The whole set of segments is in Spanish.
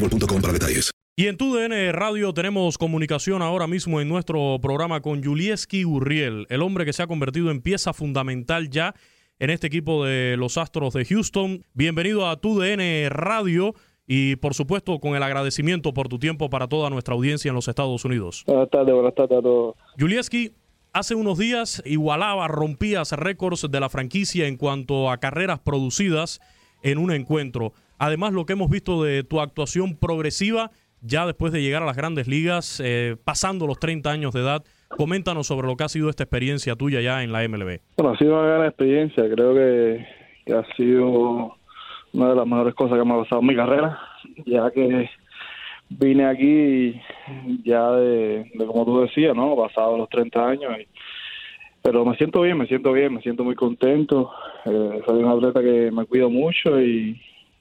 boostmobile.com para detalles. Y en TUDN Radio tenemos comunicación ahora mismo en nuestro programa con Julieski Urriel, el hombre que se ha convertido en pieza fundamental ya en este equipo de los Astros de Houston. Bienvenido a TUDN Radio y por supuesto con el agradecimiento por tu tiempo para toda nuestra audiencia en los Estados Unidos. Buenas tardes, buenas tardes a todos. Julieski, hace unos días igualaba, rompías récords de la franquicia en cuanto a carreras producidas en un encuentro. Además, lo que hemos visto de tu actuación progresiva ya después de llegar a las grandes ligas, eh, pasando los 30 años de edad, coméntanos sobre lo que ha sido esta experiencia tuya ya en la MLB. Bueno, ha sido una gran experiencia. Creo que, ha sido una de las mejores cosas que me ha pasado en mi carrera, ya que vine aquí ya de, de como tú decías, ¿no? Pasado los 30 años. y- pero me siento bien, me siento bien, me siento muy contento. Eh, soy un atleta que me cuido mucho y,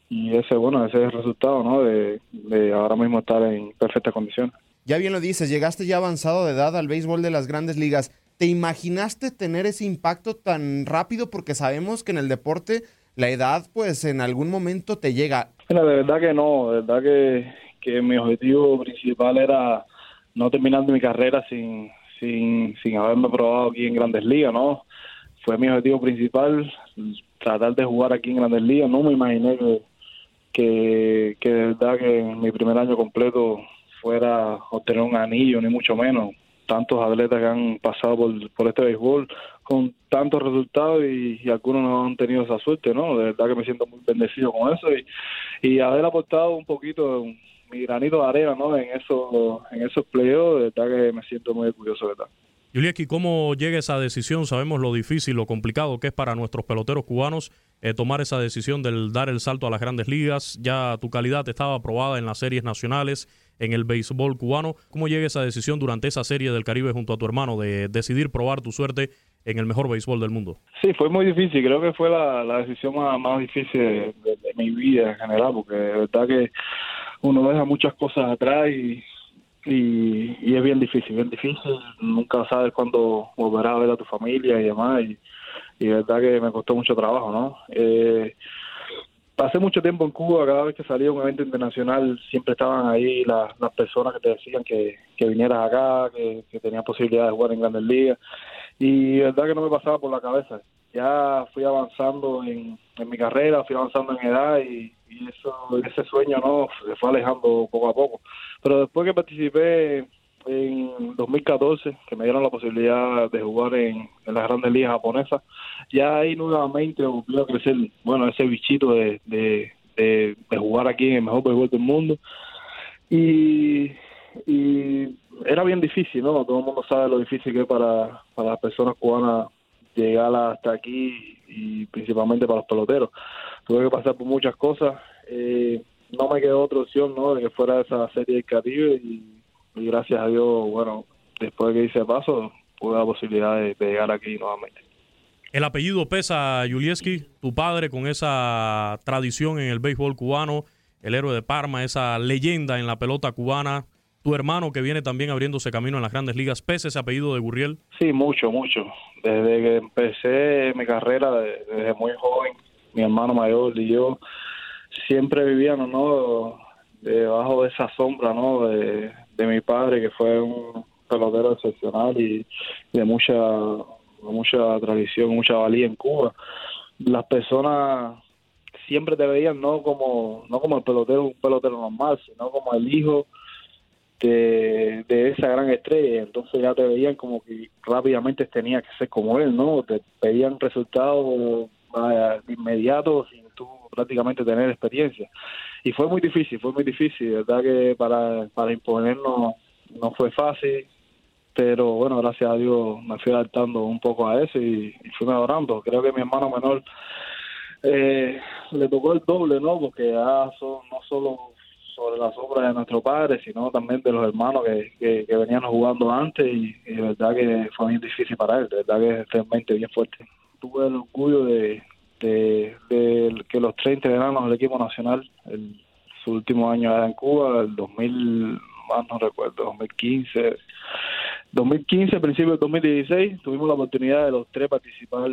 y ese, bueno, ese es el resultado, ¿no? De, de ahora mismo estar en perfectas condiciones. Ya bien lo dices, llegaste ya avanzado de edad al béisbol de las grandes ligas. ¿Te imaginaste tener ese impacto tan rápido? Porque sabemos que en el deporte la edad, pues en algún momento te llega. Mira, de verdad que no, de verdad que, que mi objetivo principal era no terminar mi carrera sin, sin, sin haberme probado aquí en Grandes Ligas, ¿no? Fue mi objetivo principal tratar de jugar aquí en Grandes Ligas. No me imaginé que, que, que de verdad que en mi primer año completo fuera obtener un anillo, ni mucho menos. Tantos atletas que han pasado por, por este béisbol con tantos resultados y, algunos no han tenido esa suerte, ¿no? De verdad que me siento muy bendecido con eso y, y haber aportado un poquito mi granito de arena, ¿no? En esos, en esos playoffs, de verdad que me siento muy orgulloso, verdad. Yulieski, ¿cómo llega esa decisión? Sabemos lo difícil, lo complicado que es para nuestros peloteros cubanos eh, tomar esa decisión del dar el salto a las grandes ligas. Ya tu calidad estaba aprobada en las series nacionales, en el béisbol cubano. ¿Cómo llega esa decisión durante esa serie del Caribe junto a tu hermano de decidir probar tu suerte en el mejor béisbol del mundo? Sí, fue muy difícil. Creo que fue la, decisión más, difícil de, de- de mi vida en general, porque de verdad que uno deja muchas cosas atrás y, y, y es bien difícil, bien difícil. Nunca sabes cuándo volverás a ver a tu familia y demás. Y, verdad que me costó mucho trabajo, ¿no? Eh, pasé mucho tiempo en Cuba, cada vez que salía un evento internacional siempre estaban ahí las, las personas que te decían que, que vinieras acá, que, que tenías posibilidad de jugar en grandes ligas y verdad que no me pasaba por la cabeza. Ya fui avanzando en, en mi carrera, fui avanzando en edad y, y eso ese sueño no se fue alejando poco a poco. Pero después que participé en 2014, que me dieron la posibilidad de jugar en, en las grandes ligas japonesas, ya ahí nuevamente volvió a crecer, bueno, ese bichito de, de jugar aquí en el mejor béisbol del mundo. Y, y era bien difícil, ¿no? Todo el mundo sabe lo difícil que es para, para las personas cubanas llegar hasta aquí y principalmente para los peloteros. Tuve que pasar por muchas cosas. Eh, no me quedó otra opción, ¿no? De que fuera esa serie del Caribe y, y gracias a Dios, bueno, después de que hice paso, pude la posibilidad de, de llegar aquí nuevamente. El apellido pesa, Julieski, tu padre con esa tradición en el béisbol cubano, el héroe de Parma, esa leyenda en la pelota cubana, tu hermano que viene también abriéndose camino en las grandes ligas, ¿pesa ese apellido de Gurriel? Sí, mucho, mucho. Desde que empecé mi carrera, de- desde muy joven, mi hermano mayor y yo siempre vivíamos, ¿no? Debajo de esa sombra, ¿no? De, de mi padre, que fue un pelotero excepcional y de mucha, mucha tradición, mucha valía en Cuba. Las personas siempre te veían no como no como el pelotero un pelotero normal sino como el hijo de, de esa gran estrella entonces ya te veían como que rápidamente tenía que ser como él no te pedían resultados vaya, inmediatos sin tú prácticamente tener experiencia y fue muy difícil fue muy difícil verdad que para para imponernos no fue fácil pero bueno, gracias a Dios me fui adaptando un poco a eso y, y fui mejorando. Creo que mi hermano menor eh, le tocó el doble, ¿no? Porque ya son no solo sobre las obras de nuestro padre, sino también de los hermanos que, venían jugando antes y, y de verdad que fue bien difícil para él, de verdad que es realmente bien fuerte. Tuve el orgullo de, de, de que los 30 veranos del equipo nacional, el, su último año era en Cuba, el 2000, más no recuerdo, 2015, 2015, principio del 2016, tuvimos la oportunidad de los tres participar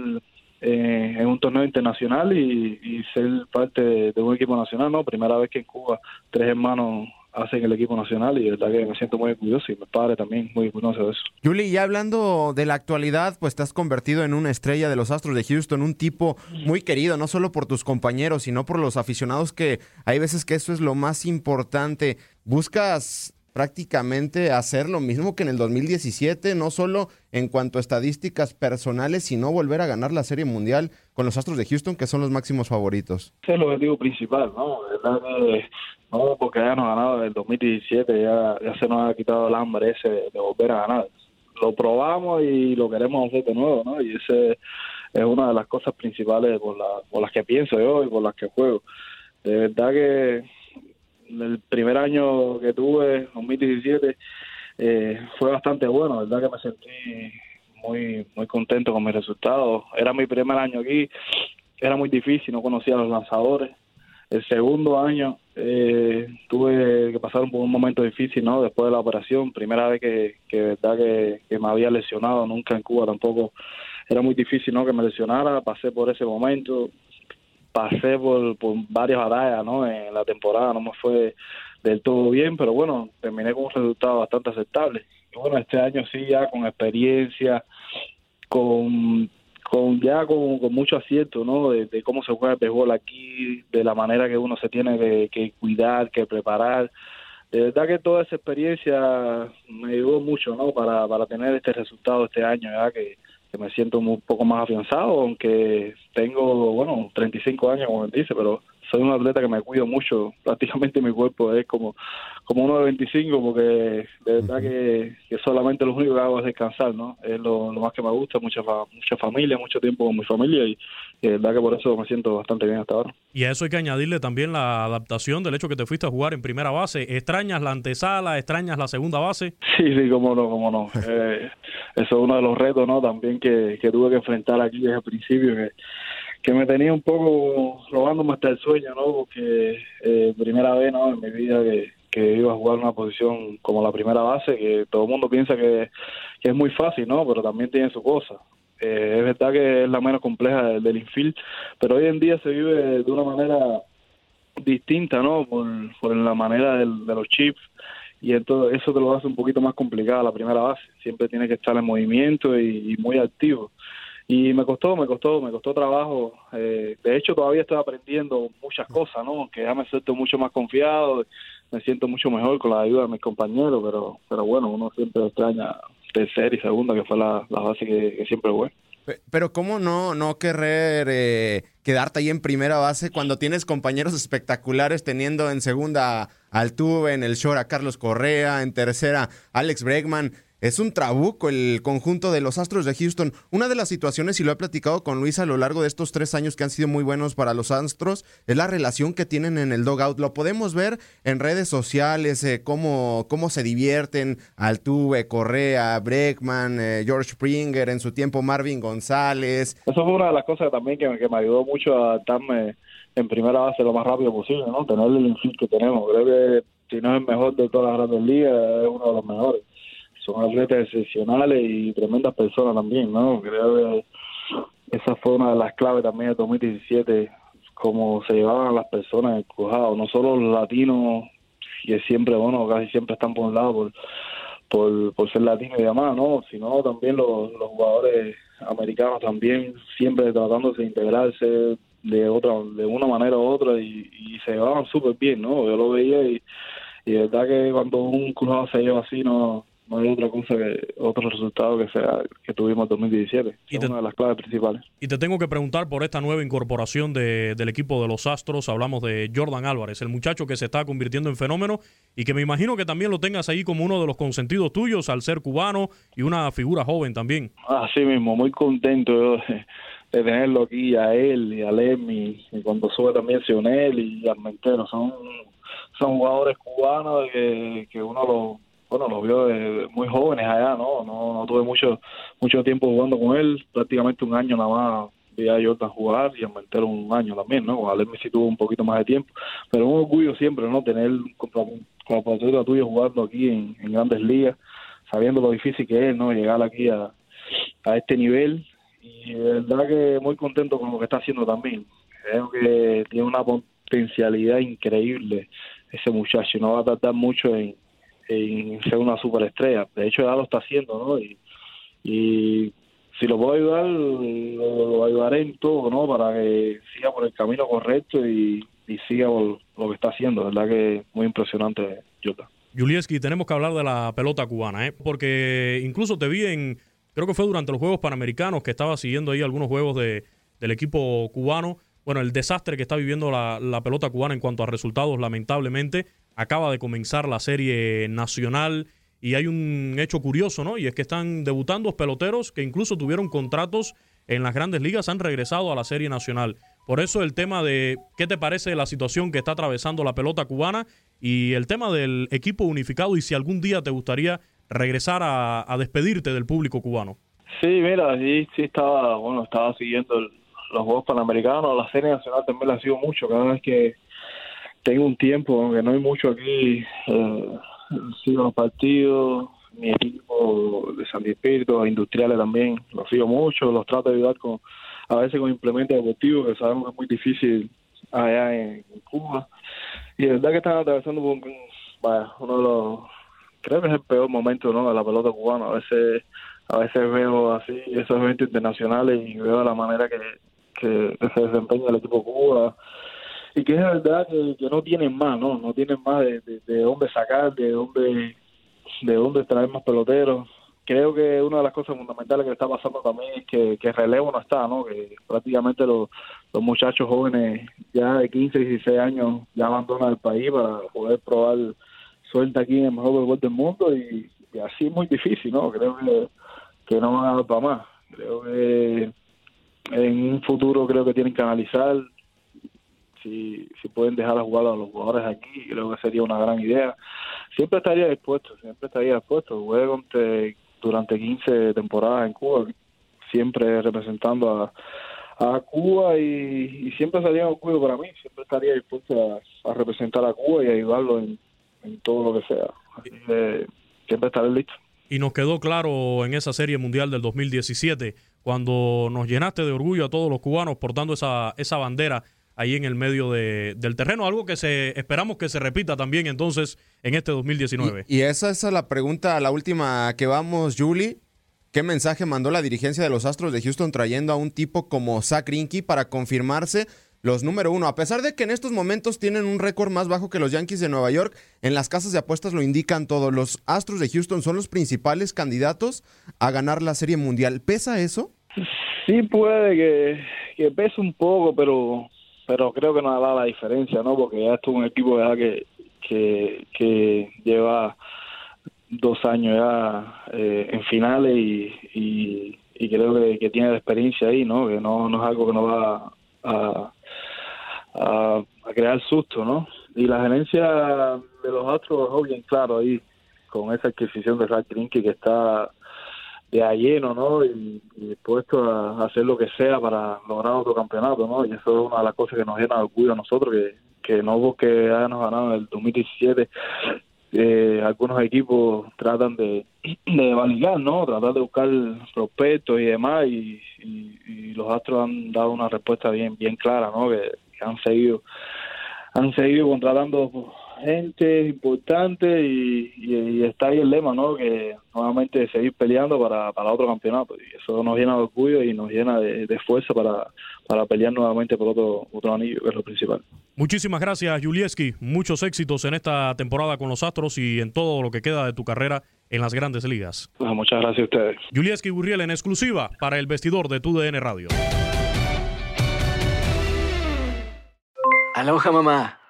eh, en un torneo internacional y, y ser parte de, de, un equipo nacional, ¿no? Primera vez que en Cuba tres hermanos hacen el equipo nacional y me siento muy orgulloso y mi padre también muy orgulloso de eso. Yuli, ya hablando de la actualidad, pues te has convertido en una estrella de los Astros de Houston, un tipo muy querido, no solo por tus compañeros, sino por los aficionados que hay veces que eso es lo más importante. Buscas prácticamente hacer lo mismo que en el 2017, no solo en cuanto a estadísticas personales, sino volver a ganar la Serie Mundial con los Astros de Houston, que son los máximos favoritos. Ese es el objetivo principal, ¿no? ¿Verdad que, no porque hayamos ganado en el 2017, ya, ya se nos ha quitado el hambre ese de, de volver a ganar. Lo probamos y lo queremos hacer de nuevo, ¿no? Y ese es una de las cosas principales por, la, por las que pienso yo y por las que juego. De verdad que el primer año que tuve, 2017, eh, fue bastante bueno, verdad que me sentí muy muy contento con mis resultados. Era mi primer año aquí, era muy difícil, no conocía a los lanzadores. El segundo año eh, tuve que pasar por un momento difícil, ¿no? Después de la operación, primera vez que, que verdad que, que me había lesionado, nunca en Cuba tampoco era muy difícil, ¿no? Que me lesionara, pasé por ese momento, pasé por, por varias batallas ¿no? en la temporada, no me fue del todo bien, pero bueno, terminé con un resultado bastante aceptable. Y bueno, este año sí, ya con experiencia, con, con ya con, con mucho acierto, ¿no? De, de, cómo se juega el béisbol aquí, de la manera que uno se tiene que, que cuidar, que preparar. De verdad que toda esa experiencia me ayudó mucho, ¿no? Para, para tener este resultado este año, ya que que me siento un poco más afianzado, aunque tengo, bueno, 35 años, como dice, pero soy un atleta que me cuido mucho, prácticamente mi cuerpo es como, como uno de 25, porque de verdad que, que solamente lo único que hago es descansar, ¿no? Es lo, lo más que me gusta, mucha, mucha familia, mucho tiempo con mi familia y, y de verdad que por eso me siento bastante bien hasta ahora. Y a eso hay que añadirle también la adaptación del hecho que te fuiste a jugar en primera base. ¿Extrañas la antesala? ¿Extrañas la segunda base? Sí, sí, cómo no, cómo no. Eh, eso es uno de los retos, ¿no? También que, que tuve que enfrentar aquí desde el principio, que, que me tenía un poco robándome hasta el sueño, ¿no? Porque eh, primera vez, ¿no? En mi vida que, iba a jugar una posición como la primera base, que todo el mundo piensa que, es muy fácil, ¿no? Pero también tiene su cosa. Eh, es verdad que es la menos compleja del, del infield, pero hoy en día se vive de una manera distinta, ¿no? Por, por la manera del, de los chips y entonces eso te lo hace un poquito más complicada la primera base. Siempre tiene que estar en movimiento y muy activo. Y me costó, me costó, me costó trabajo. Eh, de hecho, todavía estoy aprendiendo muchas cosas, ¿no? Que ya me siento mucho más confiado, me siento mucho mejor con la ayuda de mis compañeros, pero, pero bueno, uno siempre extraña tercera y segunda, que fue la, la base que, siempre fue. Pero ¿cómo no, no querer eh, quedarte ahí en primera base cuando tienes compañeros espectaculares teniendo en segunda a Altuve, en el short a Carlos Correa, en tercera Alex Bregman? Es un trabuco el conjunto de los Astros de Houston. Una de las situaciones, y lo he platicado con Luis a lo largo de estos tres años que han sido muy buenos para los Astros, es la relación que tienen en el dogout. Lo podemos ver en redes sociales, eh, cómo, cómo se divierten Altuve, Correa, Breckman, eh, George Springer, en su tiempo Marvin González. Eso fue una de las cosas también que, que me ayudó mucho a adaptarme en primera base lo más rápido posible, ¿no? Tener el infield que tenemos. Creo que si no es el mejor de todas las grandes ligas, es uno de los mejores. Son atletas excepcionales y tremendas personas también, ¿no? Creo que esa fue una de las claves también de 2017, cómo se llevaban las personas escojadas, no solo los latinos, que siempre, bueno, casi siempre están por un lado por, por, por ser latinos y demás, ¿no? Sino también los, jugadores americanos también, siempre tratándose de integrarse, de otra de una manera u otra y, se llevaban súper bien, ¿no? Yo lo veía y, y de verdad que cuando un cruzado se lleva así no no hay otra cosa que otro resultado que sea que tuvimos en 2017. Y es una de las claves principales. Y te tengo que preguntar por esta nueva incorporación de, del equipo de los Astros. Hablamos de Jordan Álvarez, el muchacho que se está convirtiendo en fenómeno y que me imagino que también lo tengas ahí como uno de los consentidos tuyos al ser cubano y una figura joven también. Así mismo, muy contento de tenerlo aquí a él y a Lemmy y cuando sube también Sionel y Armentero son son jugadores cubanos que, que uno los bueno los vio muy jóvenes allá no no, no tuve mucho mucho tiempo jugando con él prácticamente un año nada más vi a Jordan jugar y Armentero un año también no con Alemmy sí tuvo un poquito más de tiempo pero un orgullo siempre no tener como compatriota tuyo jugando aquí en, en grandes ligas sabiendo lo difícil que es no llegar aquí a, a este nivel y de verdad que muy contento con lo que está haciendo también. Creo que tiene una potencialidad increíble ese muchacho, no va a tardar mucho en, ser una superestrella. De hecho, ya lo está haciendo, ¿no? Y, y si lo puedo ayudar, lo, ayudaré en todo, ¿no? Para que siga por el camino correcto y, siga por lo que está haciendo. verdad que muy impresionante, Jota. Julieski, tenemos que hablar de la pelota cubana, ¿eh? Porque incluso te vi en creo que fue durante los Juegos Panamericanos que estaba siguiendo ahí algunos juegos de, del equipo cubano. Bueno, el desastre que está viviendo la, la, pelota cubana en cuanto a resultados, lamentablemente, acaba de comenzar la serie nacional y hay un hecho curioso, ¿no? Y es que están debutando peloteros que incluso tuvieron contratos en las grandes ligas, han regresado a la serie nacional. Por eso el tema de qué te parece la situación que está atravesando la pelota cubana y el tema del equipo unificado y si algún día te gustaría regresar a, despedirte del público cubano. Sí, mira, sí, sí estaba, bueno, estaba siguiendo los Juegos Panamericanos, la serie nacional también la sigo mucho, cada vez que tengo un tiempo, aunque no hay mucho aquí, eh, sigo los partidos, mi equipo de San Espíritu, industriales también, los sigo mucho, los trato de ayudar con, a veces con implementos deportivos, que sabemos que es muy difícil allá en, Cuba. Y de verdad que están atravesando uno de los creo que es el peor momento ¿no? de la pelota cubana. A veces a veces veo así esos eventos internacionales y veo la manera que, que, se desempeña el equipo Cuba y que es verdad que, no tienen más, ¿no? No tienen más de, de, dónde sacar, de dónde de dónde traer más peloteros. Creo que una de las cosas fundamentales que está pasando también es que, que relevo no está, ¿no? Que prácticamente los, los muchachos jóvenes ya de 15, 16 años ya abandonan el país para poder probar suelta aquí en el mejor béisbol del mundo y, así es muy difícil, ¿no? Creo que, que no van a dar para más. Creo que en un futuro creo que tienen que analizar si, pueden dejar a jugar a los jugadores aquí, creo que sería una gran idea. Siempre estaría dispuesto, siempre estaría dispuesto. Jugué durante 15 temporadas en Cuba, siempre representando a, a Cuba y, siempre sería un orgullo para mí, siempre estaría dispuesto a, representar a Cuba y ayudarlo en, en todo lo que sea. Así que siempre estaré listo. Y nos quedó claro en esa serie mundial del 2017, cuando nos llenaste de orgullo a todos los cubanos portando esa, esa bandera ahí en el medio de, del terreno, algo que se esperamos que se repita también entonces en este 2019. Y, esa es la pregunta, la última que vamos, Julie. ¿Qué mensaje mandó la dirigencia de los Astros de Houston trayendo a un tipo como Zach Rinky para confirmarse los número uno. A pesar de que en estos momentos tienen un récord más bajo que los Yankees de Nueva York, en las casas de apuestas lo indican todo. Los Astros de Houston son los principales candidatos a ganar la Serie Mundial. ¿Pesa eso? Sí, puede que, que pese un poco, pero pero creo que no da la diferencia, ¿no? Porque ya esto es un equipo que, que, que lleva dos años ya eh, en finales y, y, creo que, tiene la experiencia ahí, ¿no? Que no, no es algo que nos va a, a, crear susto, ¿no? Y la gerencia de los Astros bien claro ahí con esa adquisición de Zach Greinke que está de a lleno, ¿no? Y, dispuesto a hacer lo que sea para lograr otro campeonato, ¿no? Y eso es una de las cosas que nos llena de orgullo a nosotros, que, que no porque hayamos ganado en el 2017 eh, algunos equipos tratan de, de validar, ¿no? Tratar de buscar prospectos y demás, y, los Astros han dado una respuesta bien bien clara, ¿no? Que, han seguido han seguido contratando gente importante y, está ahí el lema, ¿no? Que nuevamente seguir peleando para, para otro campeonato y eso nos llena de orgullo y nos llena de, de fuerza para, para pelear nuevamente por otro, otro anillo, que es lo principal. Muchísimas gracias, Julieski. Muchos éxitos en esta temporada con los Astros y en todo lo que queda de tu carrera en las grandes ligas. Ah, muchas gracias a ustedes. Julieski Burriel en exclusiva para el vestidor de TUDN Radio. Aloha, mamá.